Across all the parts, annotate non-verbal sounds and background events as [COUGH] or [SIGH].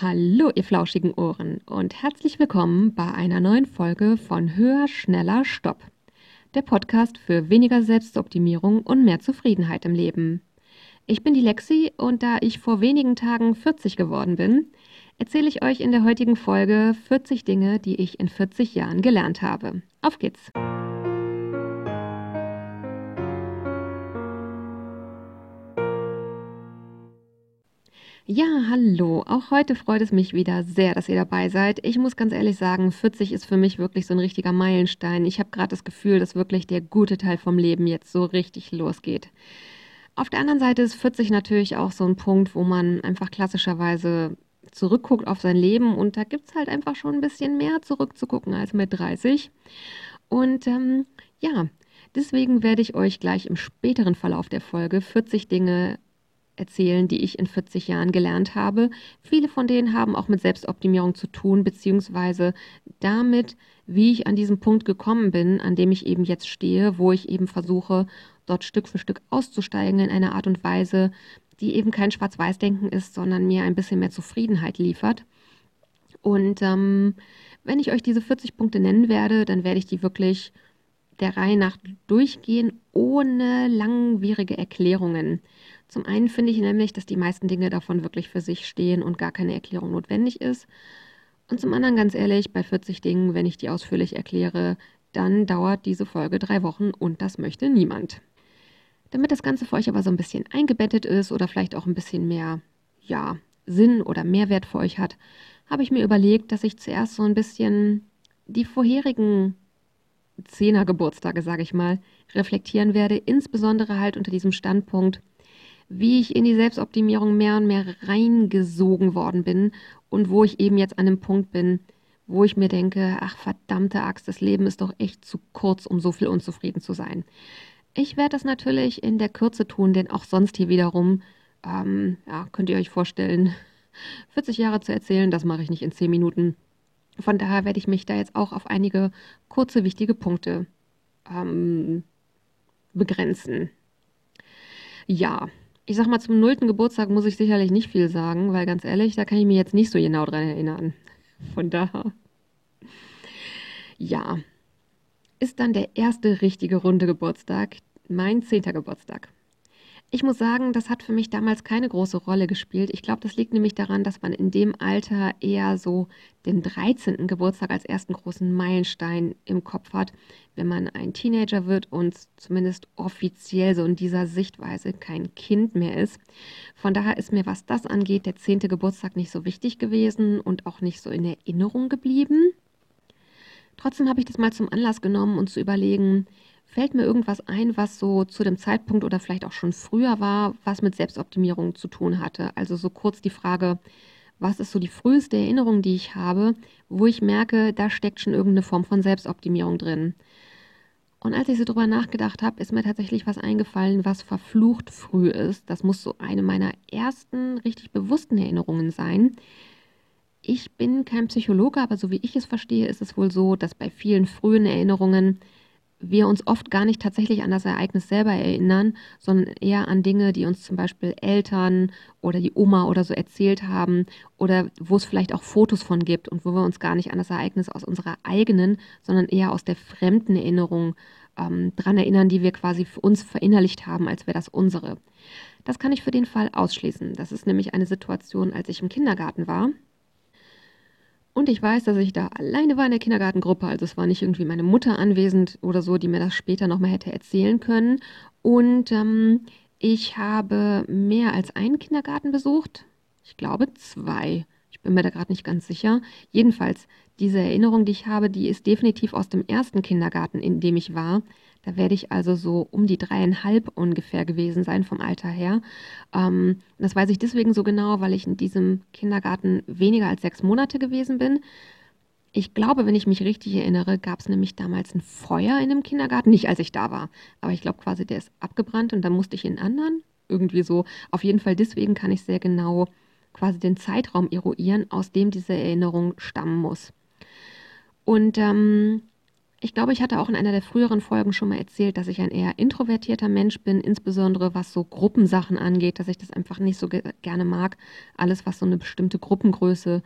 Hallo, ihr flauschigen Ohren und herzlich willkommen bei einer neuen Folge von Höher, Schneller, Stopp. Der Podcast für weniger Selbstoptimierung und mehr Zufriedenheit im Leben. Ich bin die Lexi und da ich vor wenigen Tagen 40 geworden bin, erzähle ich euch in der heutigen Folge 40 Dinge, die ich in 40 Jahren gelernt habe. Auf geht's! Ja, hallo. Auch heute freut es mich wieder sehr, dass ihr dabei seid. Ich muss ganz ehrlich sagen, 40 ist für mich wirklich so ein richtiger Meilenstein. Ich habe gerade das Gefühl, dass wirklich der gute Teil vom Leben jetzt so richtig losgeht. Auf der anderen Seite ist 40 natürlich auch so ein Punkt, wo man einfach klassischerweise zurückguckt auf sein Leben und da gibt es halt einfach schon ein bisschen mehr zurückzugucken als mit 30. Und ähm, ja, deswegen werde ich euch gleich im späteren Verlauf der Folge 40 Dinge erzählen, die ich in 40 Jahren gelernt habe. Viele von denen haben auch mit Selbstoptimierung zu tun, beziehungsweise damit, wie ich an diesem Punkt gekommen bin, an dem ich eben jetzt stehe, wo ich eben versuche, dort Stück für Stück auszusteigen in einer Art und Weise, die eben kein Schwarz-Weiß-Denken ist, sondern mir ein bisschen mehr Zufriedenheit liefert. Und ähm, wenn ich euch diese 40 Punkte nennen werde, dann werde ich die wirklich der Reihe nach durchgehen, ohne langwierige Erklärungen. Zum einen finde ich nämlich, dass die meisten Dinge davon wirklich für sich stehen und gar keine Erklärung notwendig ist. Und zum anderen ganz ehrlich, bei 40 Dingen, wenn ich die ausführlich erkläre, dann dauert diese Folge drei Wochen und das möchte niemand. Damit das Ganze für euch aber so ein bisschen eingebettet ist oder vielleicht auch ein bisschen mehr, ja, Sinn oder Mehrwert für euch hat, habe ich mir überlegt, dass ich zuerst so ein bisschen die vorherigen Zehner Geburtstage, sage ich mal, reflektieren werde, insbesondere halt unter diesem Standpunkt, wie ich in die Selbstoptimierung mehr und mehr reingesogen worden bin und wo ich eben jetzt an dem Punkt bin, wo ich mir denke, ach verdammte Axt, das Leben ist doch echt zu kurz, um so viel unzufrieden zu sein. Ich werde das natürlich in der Kürze tun, denn auch sonst hier wiederum, ähm, ja, könnt ihr euch vorstellen, [LAUGHS] 40 Jahre zu erzählen, das mache ich nicht in 10 Minuten. Von daher werde ich mich da jetzt auch auf einige kurze, wichtige Punkte ähm, begrenzen. Ja, ich sag mal, zum nullten Geburtstag muss ich sicherlich nicht viel sagen, weil ganz ehrlich, da kann ich mir jetzt nicht so genau dran erinnern. Von daher. Ja. Ist dann der erste richtige runde Geburtstag, mein zehnter Geburtstag. Ich muss sagen, das hat für mich damals keine große Rolle gespielt. Ich glaube, das liegt nämlich daran, dass man in dem Alter eher so den 13. Geburtstag als ersten großen Meilenstein im Kopf hat, wenn man ein Teenager wird und zumindest offiziell so in dieser Sichtweise kein Kind mehr ist. Von daher ist mir, was das angeht, der 10. Geburtstag nicht so wichtig gewesen und auch nicht so in Erinnerung geblieben. Trotzdem habe ich das mal zum Anlass genommen und um zu überlegen, Fällt mir irgendwas ein, was so zu dem Zeitpunkt oder vielleicht auch schon früher war, was mit Selbstoptimierung zu tun hatte? Also so kurz die Frage, was ist so die früheste Erinnerung, die ich habe, wo ich merke, da steckt schon irgendeine Form von Selbstoptimierung drin. Und als ich so drüber nachgedacht habe, ist mir tatsächlich was eingefallen, was verflucht früh ist. Das muss so eine meiner ersten richtig bewussten Erinnerungen sein. Ich bin kein Psychologe, aber so wie ich es verstehe, ist es wohl so, dass bei vielen frühen Erinnerungen wir uns oft gar nicht tatsächlich an das Ereignis selber erinnern, sondern eher an Dinge, die uns zum Beispiel Eltern oder die Oma oder so erzählt haben oder wo es vielleicht auch Fotos von gibt und wo wir uns gar nicht an das Ereignis aus unserer eigenen, sondern eher aus der fremden Erinnerung ähm, dran erinnern, die wir quasi für uns verinnerlicht haben, als wäre das unsere. Das kann ich für den Fall ausschließen. Das ist nämlich eine Situation, als ich im Kindergarten war und ich weiß, dass ich da alleine war in der Kindergartengruppe. Also es war nicht irgendwie meine Mutter anwesend oder so, die mir das später nochmal hätte erzählen können. Und ähm, ich habe mehr als einen Kindergarten besucht. Ich glaube zwei. Ich bin mir da gerade nicht ganz sicher. Jedenfalls, diese Erinnerung, die ich habe, die ist definitiv aus dem ersten Kindergarten, in dem ich war. Da werde ich also so um die dreieinhalb ungefähr gewesen sein vom Alter her. Ähm, das weiß ich deswegen so genau, weil ich in diesem Kindergarten weniger als sechs Monate gewesen bin. Ich glaube, wenn ich mich richtig erinnere, gab es nämlich damals ein Feuer in dem Kindergarten. Nicht als ich da war, aber ich glaube quasi, der ist abgebrannt und dann musste ich in anderen. Irgendwie so. Auf jeden Fall deswegen kann ich sehr genau quasi den Zeitraum eruieren, aus dem diese Erinnerung stammen muss. Und ähm, Ich glaube, ich hatte auch in einer der früheren Folgen schon mal erzählt, dass ich ein eher introvertierter Mensch bin, insbesondere was so Gruppensachen angeht, dass ich das einfach nicht so ge gerne mag. Alles, was so eine bestimmte Gruppengröße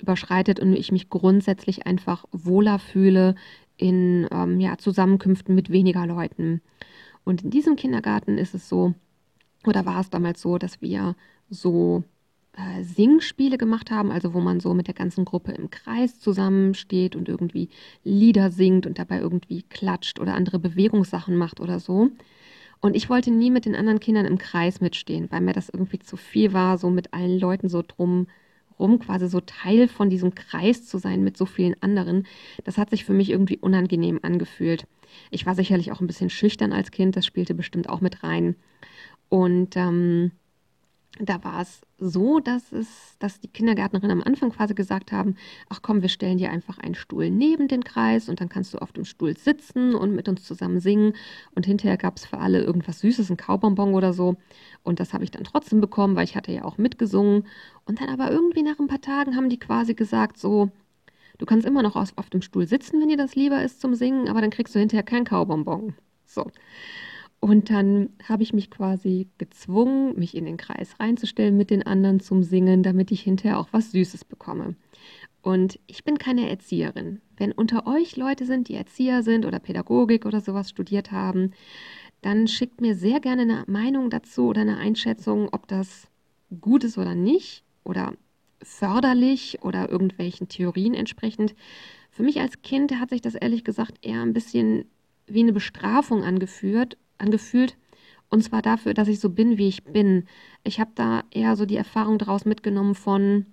überschreitet und ich mich grundsätzlich einfach wohler fühle in ähm, ja, Zusammenkünften mit weniger Leuten. Und in diesem Kindergarten ist es so, oder war es damals so, dass wir so äh, Singspiele gemacht haben, also wo man so mit der ganzen Gruppe im Kreis zusammensteht und irgendwie Lieder singt und dabei irgendwie klatscht oder andere Bewegungssachen macht oder so. Und ich wollte nie mit den anderen Kindern im Kreis mitstehen, weil mir das irgendwie zu viel war, so mit allen Leuten so drum rum, quasi so Teil von diesem Kreis zu sein mit so vielen anderen. Das hat sich für mich irgendwie unangenehm angefühlt. Ich war sicherlich auch ein bisschen schüchtern als Kind, das spielte bestimmt auch mit rein. Und ähm, da war es so, dass es, dass die Kindergärtnerin am Anfang quasi gesagt haben, ach komm, wir stellen dir einfach einen Stuhl neben den Kreis und dann kannst du auf dem Stuhl sitzen und mit uns zusammen singen. Und hinterher gab es für alle irgendwas Süßes, ein Kaubonbon oder so. Und das habe ich dann trotzdem bekommen, weil ich hatte ja auch mitgesungen. Und dann aber irgendwie nach ein paar Tagen haben die quasi gesagt, so, du kannst immer noch auf, auf dem Stuhl sitzen, wenn dir das lieber ist zum Singen, aber dann kriegst du hinterher kein Kaubonbon. So. Und dann habe ich mich quasi gezwungen, mich in den Kreis reinzustellen mit den anderen zum Singen, damit ich hinterher auch was Süßes bekomme. Und ich bin keine Erzieherin. Wenn unter euch Leute sind, die Erzieher sind oder Pädagogik oder sowas studiert haben, dann schickt mir sehr gerne eine Meinung dazu oder eine Einschätzung, ob das gut ist oder nicht oder förderlich oder irgendwelchen Theorien entsprechend. Für mich als Kind hat sich das ehrlich gesagt eher ein bisschen wie eine Bestrafung angeführt angefühlt. Und zwar dafür, dass ich so bin, wie ich bin. Ich habe da eher so die Erfahrung daraus mitgenommen von,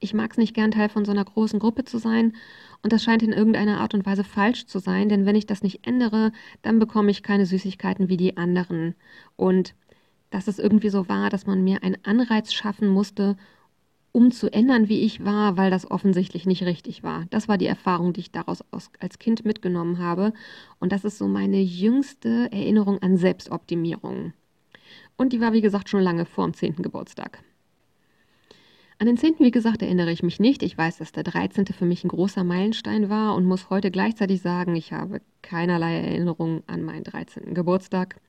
ich mag es nicht gern, Teil von so einer großen Gruppe zu sein. Und das scheint in irgendeiner Art und Weise falsch zu sein, denn wenn ich das nicht ändere, dann bekomme ich keine Süßigkeiten wie die anderen. Und dass es irgendwie so war, dass man mir einen Anreiz schaffen musste, um zu ändern, wie ich war, weil das offensichtlich nicht richtig war. Das war die Erfahrung, die ich daraus als Kind mitgenommen habe. Und das ist so meine jüngste Erinnerung an Selbstoptimierung. Und die war, wie gesagt, schon lange vor dem 10. Geburtstag. An den 10. wie gesagt, erinnere ich mich nicht. Ich weiß, dass der 13. für mich ein großer Meilenstein war und muss heute gleichzeitig sagen, ich habe keinerlei Erinnerung an meinen 13. Geburtstag.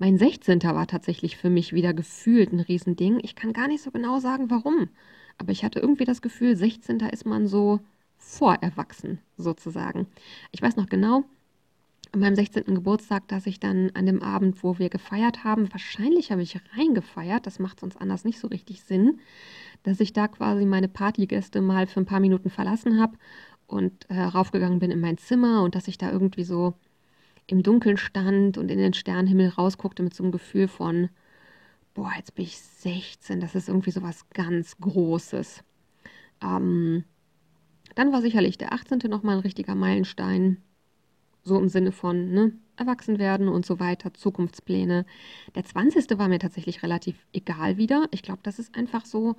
Mein 16. war tatsächlich für mich wieder gefühlt ein Riesending. Ich kann gar nicht so genau sagen, warum. Aber ich hatte irgendwie das Gefühl, 16. ist man so vorerwachsen, sozusagen. Ich weiß noch genau, an meinem 16. Geburtstag, dass ich dann an dem Abend, wo wir gefeiert haben, wahrscheinlich habe ich reingefeiert, das macht sonst anders nicht so richtig Sinn, dass ich da quasi meine Partygäste mal für ein paar Minuten verlassen habe und äh, raufgegangen bin in mein Zimmer und dass ich da irgendwie so im Dunkeln stand und in den Sternenhimmel rausguckte mit so einem Gefühl von, boah, jetzt bin ich 16, das ist irgendwie so was ganz Großes. Ähm, dann war sicherlich der 18. nochmal ein richtiger Meilenstein, so im Sinne von, ne, erwachsen werden und so weiter, Zukunftspläne. Der 20. war mir tatsächlich relativ egal wieder. Ich glaube, das ist einfach so,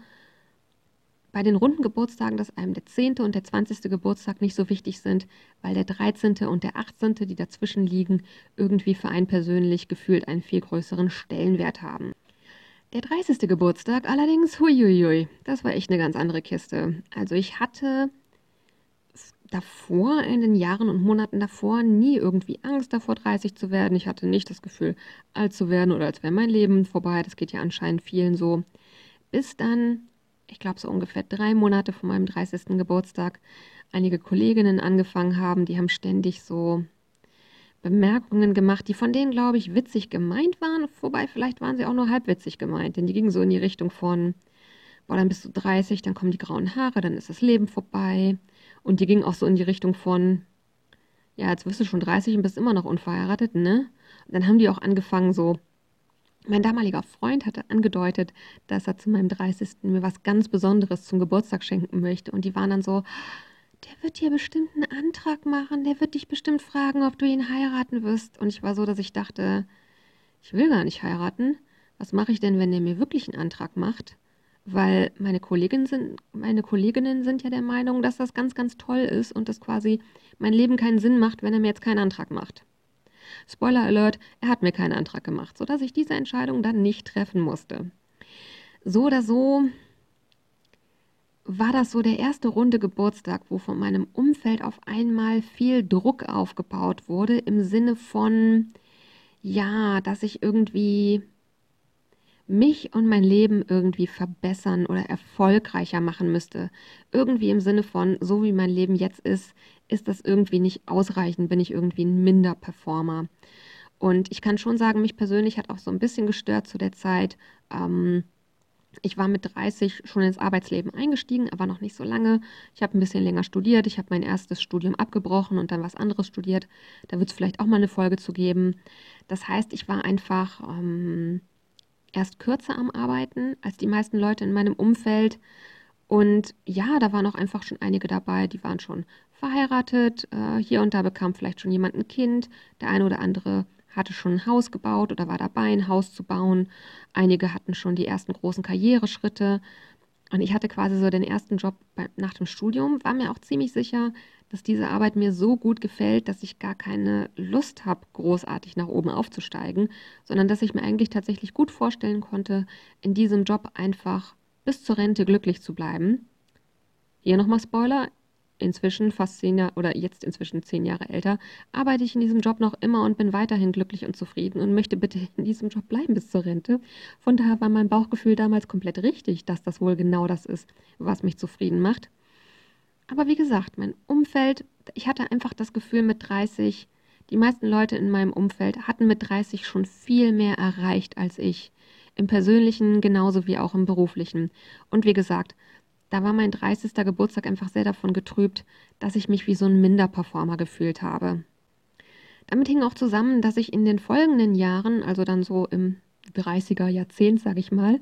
bei den runden Geburtstagen, dass einem der 10. und der 20. Geburtstag nicht so wichtig sind, weil der 13. und der 18., die dazwischen liegen, irgendwie für einen persönlich gefühlt einen viel größeren Stellenwert haben. Der 30. Geburtstag allerdings, huiuiui, das war echt eine ganz andere Kiste. Also ich hatte davor, in den Jahren und Monaten davor, nie irgendwie Angst davor, 30 zu werden. Ich hatte nicht das Gefühl, alt zu werden oder als wäre mein Leben vorbei. Das geht ja anscheinend vielen so. Bis dann ich glaube, so ungefähr drei Monate vor meinem 30. Geburtstag einige Kolleginnen angefangen haben. Die haben ständig so Bemerkungen gemacht, die von denen, glaube ich, witzig gemeint waren. Wobei, vielleicht waren sie auch nur halbwitzig gemeint, denn die gingen so in die Richtung von, boah, dann bist du 30, dann kommen die grauen Haare, dann ist das Leben vorbei. Und die gingen auch so in die Richtung von, ja, jetzt wirst du schon 30 und bist immer noch unverheiratet, ne? Und dann haben die auch angefangen, so mein damaliger Freund hatte angedeutet, dass er zu meinem 30. mir was ganz Besonderes zum Geburtstag schenken möchte. Und die waren dann so, der wird dir bestimmt einen Antrag machen, der wird dich bestimmt fragen, ob du ihn heiraten wirst. Und ich war so, dass ich dachte, ich will gar nicht heiraten. Was mache ich denn, wenn der mir wirklich einen Antrag macht? Weil meine Kolleginnen sind, meine Kolleginnen sind ja der Meinung, dass das ganz, ganz toll ist und dass quasi mein Leben keinen Sinn macht, wenn er mir jetzt keinen Antrag macht. Spoiler Alert, er hat mir keinen Antrag gemacht, sodass ich diese Entscheidung dann nicht treffen musste. So oder so war das so der erste runde Geburtstag, wo von meinem Umfeld auf einmal viel Druck aufgebaut wurde, im Sinne von, ja, dass ich irgendwie mich und mein Leben irgendwie verbessern oder erfolgreicher machen müsste. Irgendwie im Sinne von, so wie mein Leben jetzt ist, ist das irgendwie nicht ausreichend, bin ich irgendwie ein Minderperformer. Und ich kann schon sagen, mich persönlich hat auch so ein bisschen gestört zu der Zeit. Ähm, ich war mit 30 schon ins Arbeitsleben eingestiegen, aber noch nicht so lange. Ich habe ein bisschen länger studiert. Ich habe mein erstes Studium abgebrochen und dann was anderes studiert. Da wird es vielleicht auch mal eine Folge zu geben. Das heißt, ich war einfach ähm, erst kürzer am Arbeiten als die meisten Leute in meinem Umfeld. Und ja, da waren auch einfach schon einige dabei, die waren schon verheiratet. Äh, hier und da bekam vielleicht schon jemand ein Kind. Der eine oder andere hatte schon ein Haus gebaut oder war dabei, ein Haus zu bauen. Einige hatten schon die ersten großen Karriereschritte. Und ich hatte quasi so den ersten Job bei, nach dem Studium, war mir auch ziemlich sicher, dass diese Arbeit mir so gut gefällt, dass ich gar keine Lust habe, großartig nach oben aufzusteigen, sondern dass ich mir eigentlich tatsächlich gut vorstellen konnte, in diesem Job einfach bis zur Rente glücklich zu bleiben. Hier nochmal Spoiler, inzwischen fast zehn Jahre oder jetzt inzwischen zehn Jahre älter, arbeite ich in diesem Job noch immer und bin weiterhin glücklich und zufrieden und möchte bitte [LAUGHS] in diesem Job bleiben bis zur Rente. Von daher war mein Bauchgefühl damals komplett richtig, dass das wohl genau das ist, was mich zufrieden macht. Aber wie gesagt, mein Umfeld, ich hatte einfach das Gefühl mit 30, die meisten Leute in meinem Umfeld hatten mit 30 schon viel mehr erreicht als ich. Im persönlichen genauso wie auch im beruflichen. Und wie gesagt, da war mein 30. Geburtstag einfach sehr davon getrübt, dass ich mich wie so ein Minderperformer gefühlt habe. Damit hing auch zusammen, dass ich in den folgenden Jahren, also dann so im 30er Jahrzehnt, sage ich mal,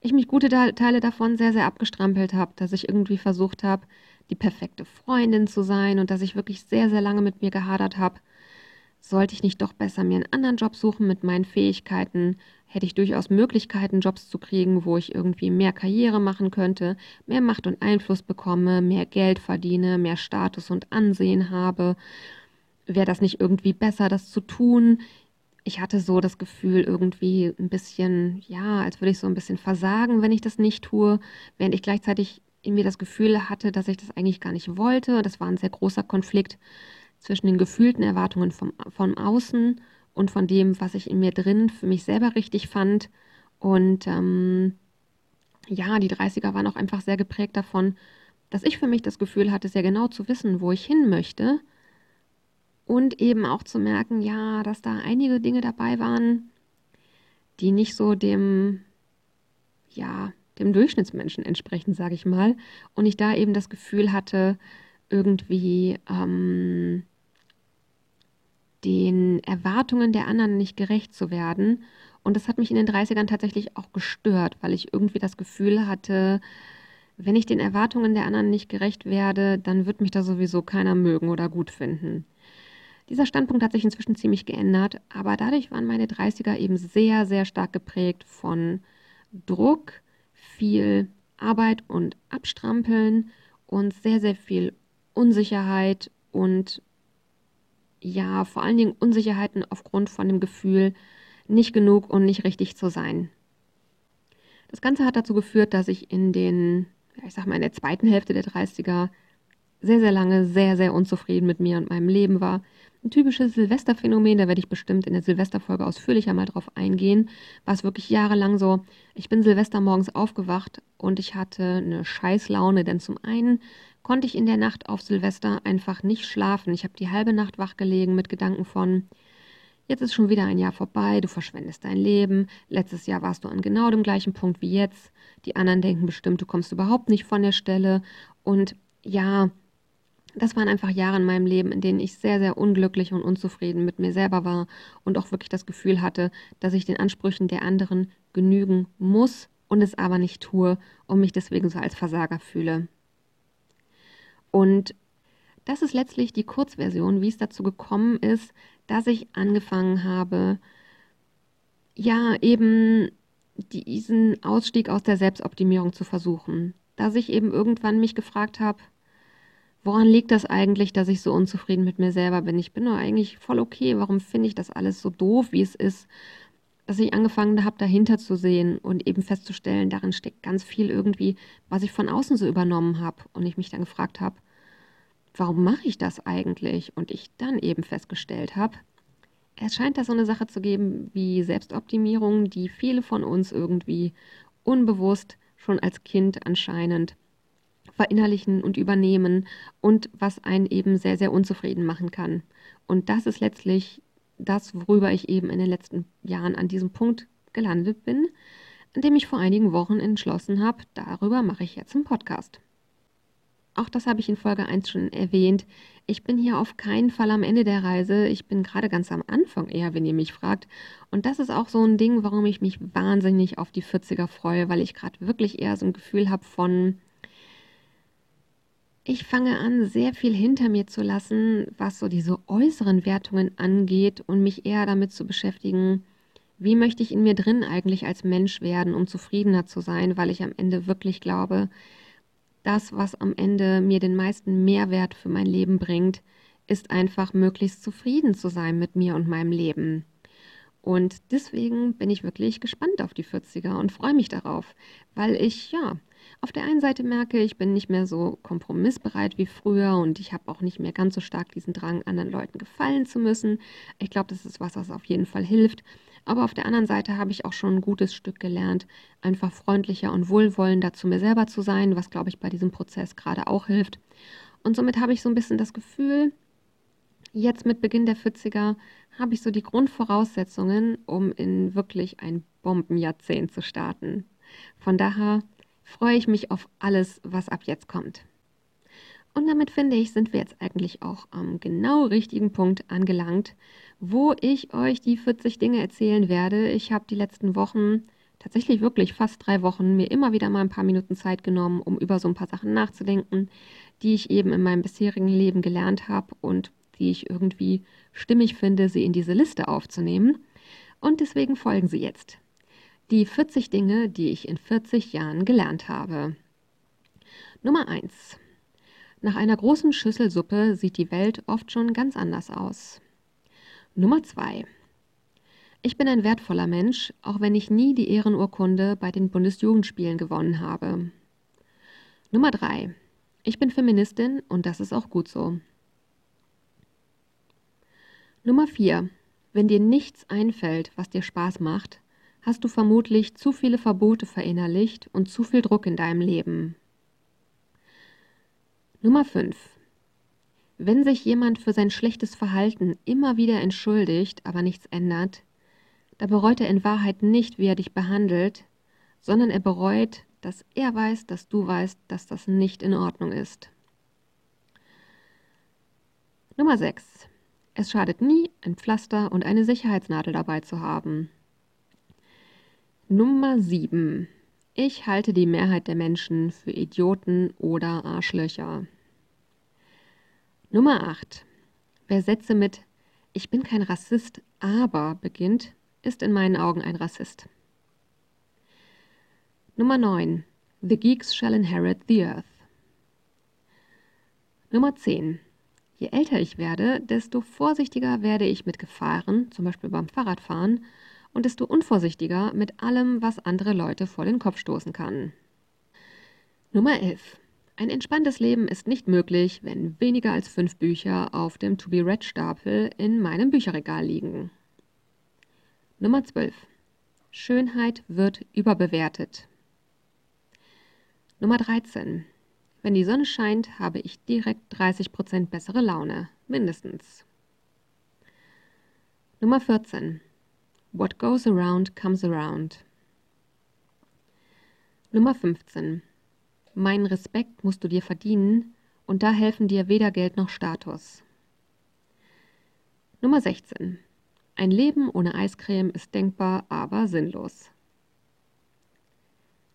ich mich gute Teile davon sehr, sehr abgestrampelt habe, dass ich irgendwie versucht habe, die perfekte Freundin zu sein und dass ich wirklich sehr, sehr lange mit mir gehadert habe. Sollte ich nicht doch besser mir einen anderen Job suchen mit meinen Fähigkeiten, hätte ich durchaus Möglichkeiten, Jobs zu kriegen, wo ich irgendwie mehr Karriere machen könnte, mehr Macht und Einfluss bekomme, mehr Geld verdiene, mehr Status und Ansehen habe. Wäre das nicht irgendwie besser, das zu tun? Ich hatte so das Gefühl, irgendwie ein bisschen, ja, als würde ich so ein bisschen versagen, wenn ich das nicht tue, während ich gleichzeitig in mir das Gefühl hatte, dass ich das eigentlich gar nicht wollte. Das war ein sehr großer Konflikt zwischen den gefühlten Erwartungen vom, von außen und von dem, was ich in mir drin für mich selber richtig fand. Und ähm, ja, die 30er waren auch einfach sehr geprägt davon, dass ich für mich das Gefühl hatte, sehr genau zu wissen, wo ich hin möchte. Und eben auch zu merken, ja, dass da einige Dinge dabei waren, die nicht so dem, ja, dem Durchschnittsmenschen entsprechen, sage ich mal. Und ich da eben das Gefühl hatte, irgendwie ähm, den Erwartungen der anderen nicht gerecht zu werden. Und das hat mich in den 30ern tatsächlich auch gestört, weil ich irgendwie das Gefühl hatte, wenn ich den Erwartungen der anderen nicht gerecht werde, dann wird mich da sowieso keiner mögen oder gut finden. Dieser Standpunkt hat sich inzwischen ziemlich geändert, aber dadurch waren meine 30er eben sehr, sehr stark geprägt von Druck, viel Arbeit und Abstrampeln und sehr, sehr viel Unsicherheit und ja, vor allen Dingen Unsicherheiten aufgrund von dem Gefühl, nicht genug und nicht richtig zu sein. Das Ganze hat dazu geführt, dass ich in den, ich sag mal, in der zweiten Hälfte der 30er sehr, sehr lange sehr, sehr unzufrieden mit mir und meinem Leben war. Ein typisches Silvesterphänomen, da werde ich bestimmt in der Silvesterfolge ausführlicher mal drauf eingehen, war es wirklich jahrelang so. Ich bin Silvester morgens aufgewacht und ich hatte eine Scheißlaune, denn zum einen konnte ich in der Nacht auf Silvester einfach nicht schlafen. Ich habe die halbe Nacht wach gelegen mit Gedanken von, jetzt ist schon wieder ein Jahr vorbei, du verschwendest dein Leben, letztes Jahr warst du an genau dem gleichen Punkt wie jetzt, die anderen denken bestimmt, du kommst überhaupt nicht von der Stelle und ja, das waren einfach Jahre in meinem Leben, in denen ich sehr, sehr unglücklich und unzufrieden mit mir selber war und auch wirklich das Gefühl hatte, dass ich den Ansprüchen der anderen genügen muss und es aber nicht tue und mich deswegen so als Versager fühle. Und das ist letztlich die Kurzversion, wie es dazu gekommen ist, dass ich angefangen habe, ja, eben diesen Ausstieg aus der Selbstoptimierung zu versuchen. Dass ich eben irgendwann mich gefragt habe, woran liegt das eigentlich, dass ich so unzufrieden mit mir selber bin? Ich bin doch eigentlich voll okay. Warum finde ich das alles so doof, wie es ist? Dass ich angefangen habe, dahinter zu sehen und eben festzustellen, darin steckt ganz viel irgendwie, was ich von außen so übernommen habe. Und ich mich dann gefragt habe, warum mache ich das eigentlich? Und ich dann eben festgestellt habe, es scheint da so eine Sache zu geben wie Selbstoptimierung, die viele von uns irgendwie unbewusst schon als Kind anscheinend verinnerlichen und übernehmen und was einen eben sehr, sehr unzufrieden machen kann. Und das ist letztlich das, worüber ich eben in den letzten Jahren an diesem Punkt gelandet bin, an dem ich vor einigen Wochen entschlossen habe, darüber mache ich jetzt einen Podcast. Auch das habe ich in Folge 1 schon erwähnt. Ich bin hier auf keinen Fall am Ende der Reise. Ich bin gerade ganz am Anfang eher, wenn ihr mich fragt. Und das ist auch so ein Ding, warum ich mich wahnsinnig auf die 40er freue, weil ich gerade wirklich eher so ein Gefühl habe von, ich fange an, sehr viel hinter mir zu lassen, was so diese äußeren Wertungen angeht und mich eher damit zu beschäftigen, wie möchte ich in mir drin eigentlich als Mensch werden, um zufriedener zu sein, weil ich am Ende wirklich glaube, das, was am Ende mir den meisten Mehrwert für mein Leben bringt, ist einfach möglichst zufrieden zu sein mit mir und meinem Leben. Und deswegen bin ich wirklich gespannt auf die 40er und freue mich darauf, weil ich ja auf der einen Seite merke, ich bin nicht mehr so kompromissbereit wie früher und ich habe auch nicht mehr ganz so stark diesen Drang, anderen Leuten gefallen zu müssen. Ich glaube, das ist was, was auf jeden Fall hilft. Aber auf der anderen Seite habe ich auch schon ein gutes Stück gelernt, einfach freundlicher und wohlwollender zu mir selber zu sein, was, glaube ich, bei diesem Prozess gerade auch hilft. Und somit habe ich so ein bisschen das Gefühl, jetzt mit Beginn der 40er habe ich so die Grundvoraussetzungen, um in wirklich ein Bombenjahrzehnt zu starten. Von daher freue ich mich auf alles, was ab jetzt kommt. Und damit finde ich, sind wir jetzt eigentlich auch am genau richtigen Punkt angelangt, wo ich euch die 40 Dinge erzählen werde. Ich habe die letzten Wochen, tatsächlich wirklich fast drei Wochen, mir immer wieder mal ein paar Minuten Zeit genommen, um über so ein paar Sachen nachzudenken, die ich eben in meinem bisherigen Leben gelernt habe und die ich irgendwie stimmig finde, sie in diese Liste aufzunehmen. Und deswegen folgen sie jetzt. Die 40 Dinge, die ich in 40 Jahren gelernt habe. Nummer 1. Nach einer großen Schüssel Suppe sieht die Welt oft schon ganz anders aus. Nummer 2. Ich bin ein wertvoller Mensch, auch wenn ich nie die Ehrenurkunde bei den Bundesjugendspielen gewonnen habe. Nummer 3. Ich bin Feministin und das ist auch gut so. Nummer 4. Wenn dir nichts einfällt, was dir Spaß macht, hast du vermutlich zu viele Verbote verinnerlicht und zu viel Druck in deinem Leben. Nummer 5. Wenn sich jemand für sein schlechtes Verhalten immer wieder entschuldigt, aber nichts ändert, da bereut er in Wahrheit nicht, wie er dich behandelt, sondern er bereut, dass er weiß, dass du weißt, dass das nicht in Ordnung ist. Nummer 6. Es schadet nie, ein Pflaster und eine Sicherheitsnadel dabei zu haben. Nummer 7. Ich halte die Mehrheit der Menschen für Idioten oder Arschlöcher. Nummer 8. Wer Sätze mit Ich bin kein Rassist, aber beginnt, ist in meinen Augen ein Rassist. Nummer 9. The Geeks shall inherit the earth. Nummer 10. Je älter ich werde, desto vorsichtiger werde ich mit Gefahren, zum Beispiel beim Fahrradfahren, und desto unvorsichtiger mit allem, was andere Leute vor den Kopf stoßen kann. Nummer 11. Ein entspanntes Leben ist nicht möglich, wenn weniger als fünf Bücher auf dem To-Be-Read-Stapel in meinem Bücherregal liegen. Nummer 12. Schönheit wird überbewertet. Nummer 13. Wenn die Sonne scheint, habe ich direkt 30% bessere Laune, mindestens. Nummer 14. What goes around comes around. Nummer 15. Meinen Respekt musst du dir verdienen und da helfen dir weder Geld noch Status. Nummer 16. Ein Leben ohne Eiscreme ist denkbar, aber sinnlos.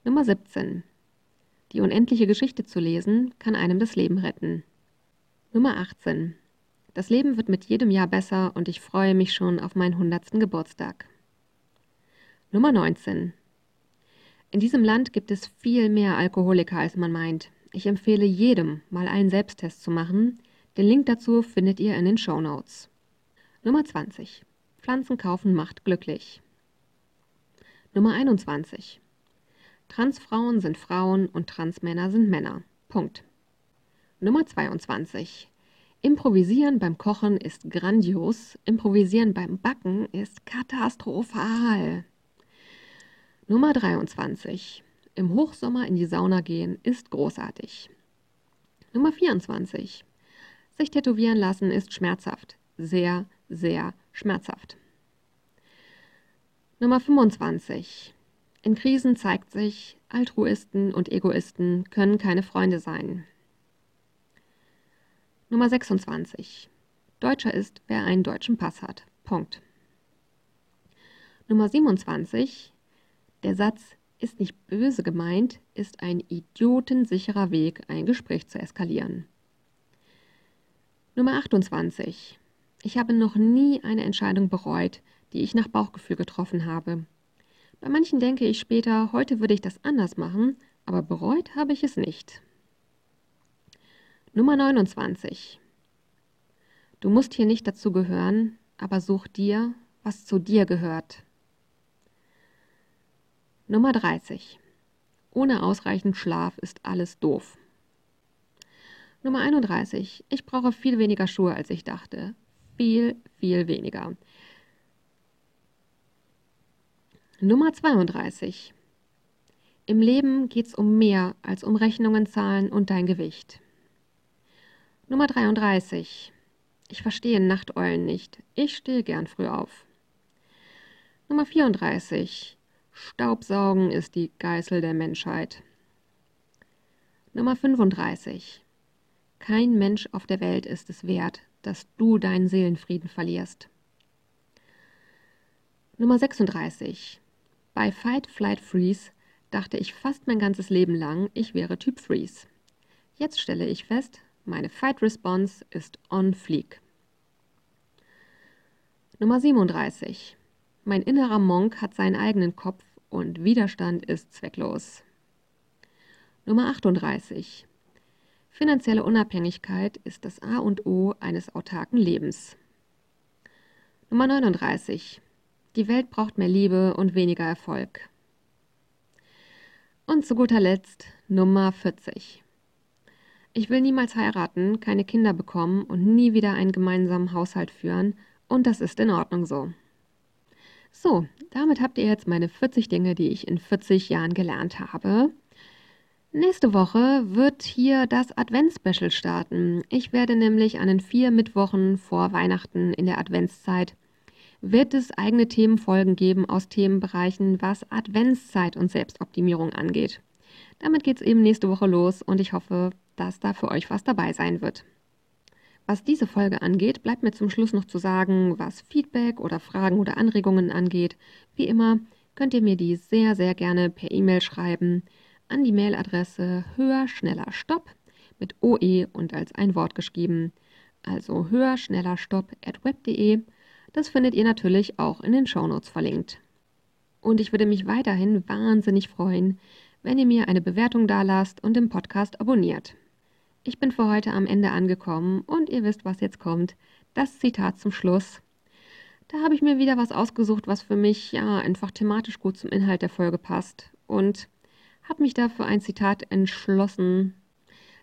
Nummer 17. Die unendliche Geschichte zu lesen kann einem das Leben retten. Nummer 18. Das Leben wird mit jedem Jahr besser und ich freue mich schon auf meinen 100. Geburtstag. Nummer 19. In diesem Land gibt es viel mehr Alkoholiker, als man meint. Ich empfehle jedem, mal einen Selbsttest zu machen. Den Link dazu findet ihr in den Show Notes. Nummer 20. Pflanzen kaufen macht glücklich. Nummer 21. Transfrauen sind Frauen und Transmänner sind Männer. Punkt. Nummer 22. Improvisieren beim Kochen ist grandios, Improvisieren beim Backen ist katastrophal. Nummer 23. Im Hochsommer in die Sauna gehen ist großartig. Nummer 24. Sich tätowieren lassen ist schmerzhaft. Sehr, sehr schmerzhaft. Nummer 25. In Krisen zeigt sich, Altruisten und Egoisten können keine Freunde sein. Nummer 26. Deutscher ist, wer einen deutschen Pass hat. Punkt. Nummer 27. Der Satz ist nicht böse gemeint, ist ein idiotensicherer Weg, ein Gespräch zu eskalieren. Nummer 28. Ich habe noch nie eine Entscheidung bereut, die ich nach Bauchgefühl getroffen habe. Bei manchen denke ich später, heute würde ich das anders machen, aber bereut habe ich es nicht. Nummer 29. Du musst hier nicht dazu gehören, aber such dir, was zu dir gehört. Nummer 30. Ohne ausreichend Schlaf ist alles doof. Nummer 31. Ich brauche viel weniger Schuhe, als ich dachte. Viel, viel weniger. Nummer 32. Im Leben geht es um mehr als um Rechnungen, Zahlen und dein Gewicht. Nummer 33. Ich verstehe Nachteulen nicht. Ich stehe gern früh auf. Nummer 34. Staubsaugen ist die Geißel der Menschheit. Nummer 35. Kein Mensch auf der Welt ist es wert, dass du deinen Seelenfrieden verlierst. Nummer 36. Bei Fight, Flight, Freeze dachte ich fast mein ganzes Leben lang, ich wäre Typ Freeze. Jetzt stelle ich fest, meine Fight Response ist on fleek. Nummer 37. Mein innerer Monk hat seinen eigenen Kopf und Widerstand ist zwecklos. Nummer 38. Finanzielle Unabhängigkeit ist das A und O eines autarken Lebens. Nummer 39. Die Welt braucht mehr Liebe und weniger Erfolg. Und zu guter Letzt Nummer 40. Ich will niemals heiraten, keine Kinder bekommen und nie wieder einen gemeinsamen Haushalt führen, und das ist in Ordnung so. So, damit habt ihr jetzt meine 40 Dinge, die ich in 40 Jahren gelernt habe. Nächste Woche wird hier das Adventsspecial starten. Ich werde nämlich an den vier Mittwochen vor Weihnachten in der Adventszeit wird es eigene Themenfolgen geben aus Themenbereichen, was Adventszeit und Selbstoptimierung angeht. Damit geht es eben nächste Woche los und ich hoffe, dass da für euch was dabei sein wird. Was diese Folge angeht, bleibt mir zum Schluss noch zu sagen, was Feedback oder Fragen oder Anregungen angeht. Wie immer könnt ihr mir die sehr, sehr gerne per E-Mail schreiben an die Mailadresse höher, schneller, stopp mit OE und als ein Wort geschrieben. Also höher, schneller, stopp at web.de das findet ihr natürlich auch in den Shownotes verlinkt. Und ich würde mich weiterhin wahnsinnig freuen, wenn ihr mir eine Bewertung dalasst und den Podcast abonniert. Ich bin für heute am Ende angekommen und ihr wisst, was jetzt kommt. Das Zitat zum Schluss. Da habe ich mir wieder was ausgesucht, was für mich ja einfach thematisch gut zum Inhalt der Folge passt und habe mich dafür ein Zitat entschlossen,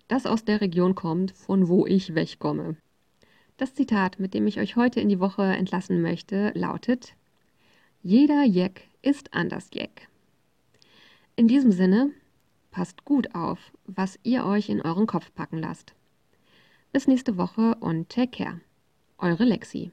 das aus der Region kommt, von wo ich wegkomme. Das Zitat, mit dem ich euch heute in die Woche entlassen möchte, lautet: Jeder Jack ist anders Jack. In diesem Sinne, passt gut auf, was ihr euch in euren Kopf packen lasst. Bis nächste Woche und take care. Eure Lexi.